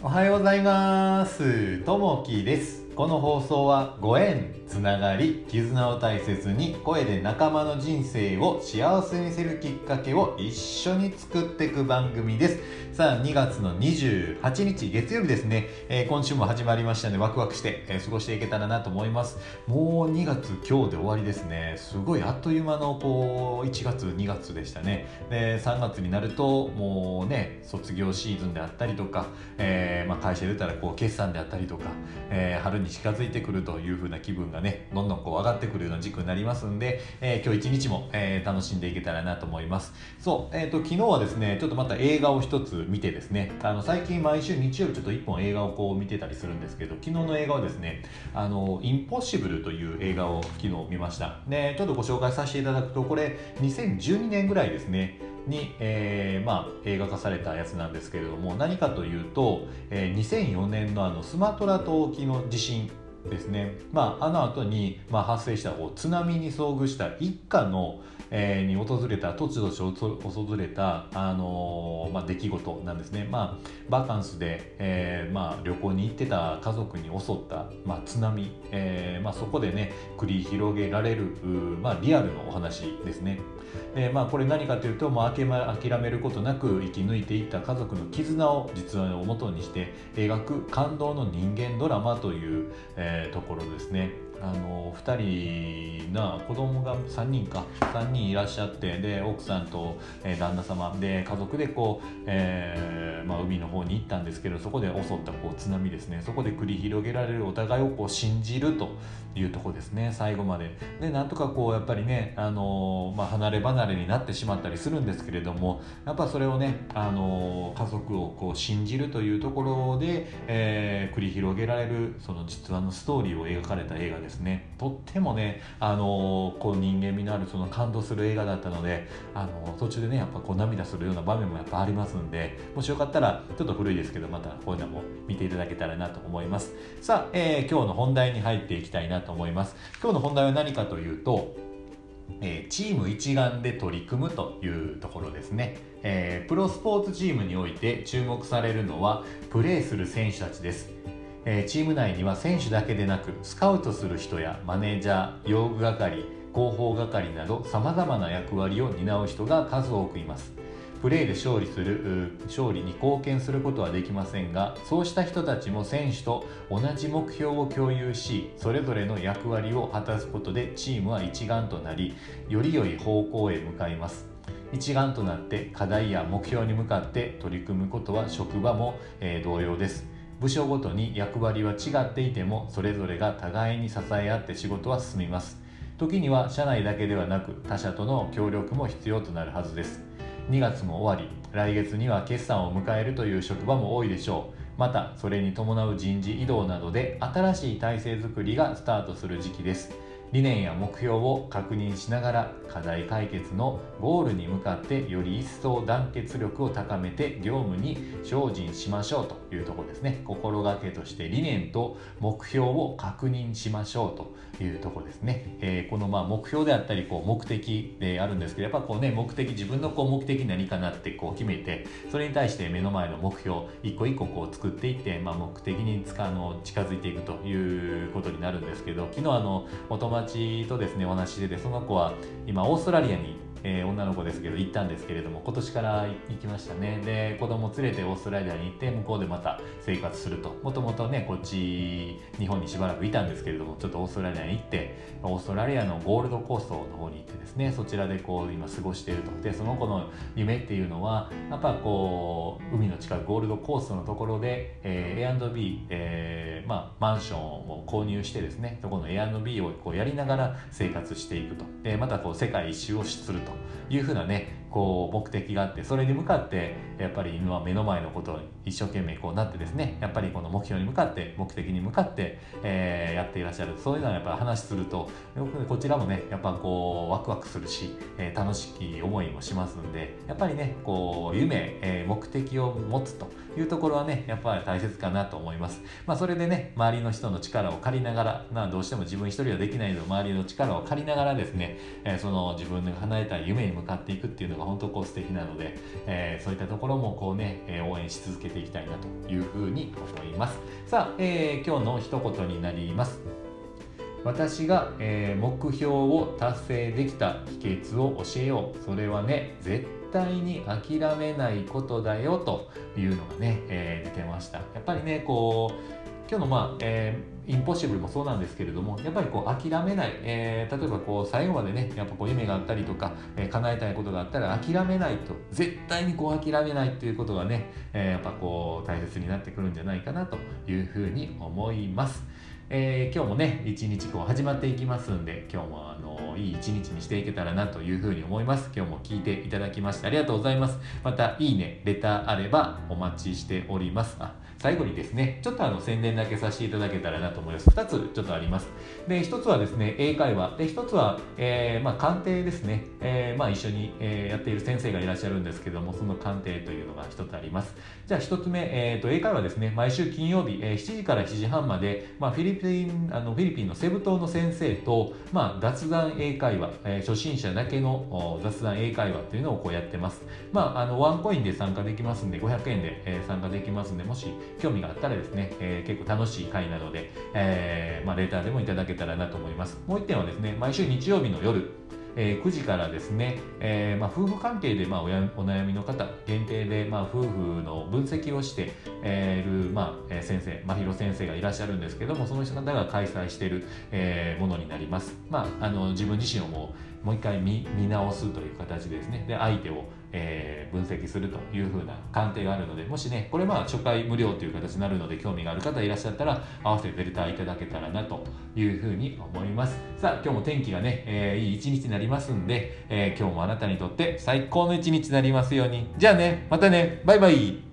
おはようございます。ともきです。この放送はご縁。つながり絆を大切に声で仲間の人生を幸せにするきっかけを一緒に作っていく番組です。さあ2月の28日月曜日ですね、えー、今週も始まりましたのでワクワクして、えー、過ごしていけたらなと思います。もう2月今日で終わりですね。すごいあっという間のこう1月2月でしたね。で3月になるともうね卒業シーズンであったりとか、えーまあ、会社出たらこう決算であったりとか、えー、春に近づいてくるという風な気分がねどんどんこう上がってくるような軸になりますんで、えー、今日一日も、えー、楽しんでいけたらなと思います。そう、えーと、昨日はですねちょっとまた映画を一つ見てですねあの最近毎週日曜日ちょっと一本映画をこう見てたりするんですけど昨日の映画はですねあのインポッシブルという映画を昨日見ました。でちょっとご紹介させていただくとこれ2012年ぐらいですねに、えーまあ、映画化されたやつなんですけれども何かというと、えー、2004年のあのスマトラ島沖の地震ですね、まあ、あの後に、まあ、発生したこう津波に遭遇した一家の、えー、に訪れた突如訪れた、あのー、まあ、出来事なんですね、まあ、バカンスで、えーまあ、旅行に行ってた家族に襲った、まあ、津波、えーまあ、そこでね繰り広げられる、まあ、リアルのお話ですね。でまあ、これ何かというともう諦めることなく生き抜いていった家族の絆を実話をもとにして描く感動の人間ドラマという、えー、ところですね。あの2人が子供が3人か3人いらっしゃってで奥さんと、えー、旦那様で家族でこう、えー、まあ、海の方に行ったんですけどそこで襲ったこう津波ですね。そこで繰り広げられるお互いをこう信じるというとこですね。最後まで。でなんとかこうやっぱりね、あのまあ、離れ離れになってしまったりするんですけれどもやっぱそれをね、あの家族をこう信じるというところで、えー、繰り広げられるその実話のストーリーを描かれた映画ですね。とってもねあのこう人間味のあるその感動する映画だったのであの途中でねやっぱこう涙するような場面もやっぱありますんでもしよかったらたらちょっと古いですけどまたこういうのも見ていただけたらなと思います。さあ、えー、今日の本題に入っていきたいなと思います。今日の本題は何かというとえー、チーム一丸で取り組むというところですね、えー、プロスポーツチームにおいて注目されるのはプレーする選手たちです。えチーム内には選手だけでなくスカウトする人やマネージャー用具係広報係などさまざまな役割を担う人が数多くいます。プレーで勝利する勝利に貢献することはできませんがそうした人たちも選手と同じ目標を共有しそれぞれの役割を果たすことでチームは一丸となりより良い方向へ向かいます。一丸となって課題や目標に向かって取り組むことは職場も、えー、同様です。部署ごとに役割は違っていてもそれぞれが互いに支え合って仕事は進みます。時には社内だけではなく他社との協力も必要となるはずです。2月も終わり来月には決算を迎えるという職場も多いでしょう。またそれに伴う人事異動などで新しい体制づくりがスタートする時期です。理念や目標を確認しながら課題解決のゴールに向かってより一層団結力を高めて業務に精進しましょうというところですね。心がけとして理念と目標を確認しましょうというところですね、えー、このまあ目標であったりこう目的であるんですけどやっぱこうね目的自分のこう目的何かなってこう決めてそれに対して目の前の目標一個一個こう作っていって、まあ、目的にあの近づいていくということになるんですけど昨日あのお友達とですねお話ししててその子は今オーストラリアにえー、女の子ですけど行ったんですけれども今年から行きましたね。で子供連れてオーストラリアに行って向こうでまた生活すると。もともとねこっち日本にしばらくいたんですけれどもちょっとオーストラリアに行ってオーストラリアのゴールドコーストの方に行ってですねそちらでこう今過ごしていると。でその子の夢っていうのはやっぱこう海の近くゴールドコーストのところで、えー、A&B、えーまあ、マンションを購入してですねそこの A&B をこうやりながら生活していくと。でまたこう世界一周をすると。というふうなねこう目的があってそれに向かってやっぱり犬は目の前のことを一生懸命こうなってですねやっぱりこの目標に向かって目的に向かって、えー、やっていらっしゃる。そういうのはやっぱり話するとこちらもねやっぱこうワクワクするし、えー、楽しき思いもしますんでやっぱりねこう夢、えー、目的を持つというところはねやっぱり大切かなと思います。まあそれでね周りの人の力を借りながらまあどうしても自分一人はできないので周りの力を借りながらですね、えー、その自分が離れた夢に向かっていくっていうののが本当こう素敵なので、えー、そういったところもこうね、え応援し続けていきたいなというふうに思います。さあ、えー、今日の一言になります。私が、えー、目標を達成できた秘訣を教えよう。それはね絶対に諦めないことだよというのがね、えー、出てました。やっぱりねこう今日のまあ、えー、インポッシブルもそうなんですけれどもやっぱりこう諦めない、えー、例えばこう最後までねやっぱこう夢があったりとか、えー、叶えたいことがあったら諦めないと絶対にこう諦めないっていうことがね、えー、やっぱこう大切になってくるんじゃないかなというふうに思います。えー、今日もね一日こう始まっていきますんで今日もあのいい一日にしていけたらなというふうに思います今日も聞いていただきましてありがとうございますまたいいねレターあればお待ちしておりますあ最後にですね、ちょっとあの宣伝だけさせていただけたらなと思います。2つちょっとあります。で、1つはですね、英会話。で、1つは、えー、まあ、鑑定ですね。えー、まあ、一緒に、え、やっている先生がいらっしゃるんですけども、その鑑定というのが1つあります。じゃあ1つ目、えー、と、英会話ですね、毎週金曜日、えー、7時から7時半まで、まあ、フィリピン、あのフィリピンのセブ島の先生と、まあ、雑談英会話、えー、初心者だけの雑談英会話というのをこうやってます。まあ、あの、ワンコインで参加できますんで、500円で、えー、参加できますんで、もし興味があったらですね、えー、結構楽しい会なので、えー、まあ、レターでもいただけたらなと思います。もう1点はですね、毎週日曜日の夜、えー、9時からですね、えーまあ、夫婦関係で、まあ、おやお悩みの方限定で、まあ、夫婦の分析をしてい、えー、る、まあ、先生真宙先生がいらっしゃるんですけどもその人方が開催している、えー、ものになります、まあ、あの自分自身をもうもう一回見直すという形ですね。で相手を、えー、分析するというふうな鑑定があるのでもしねこれまあ初回無料という形になるので興味がある方いらっしゃったら合わせてレタいただけたらなというふうに思います。さあ今日も天気がね、えー、いい一日になりますんで、えー、今日もあなたにとって最高の一日になりますように。じゃあねまたねバイバイ。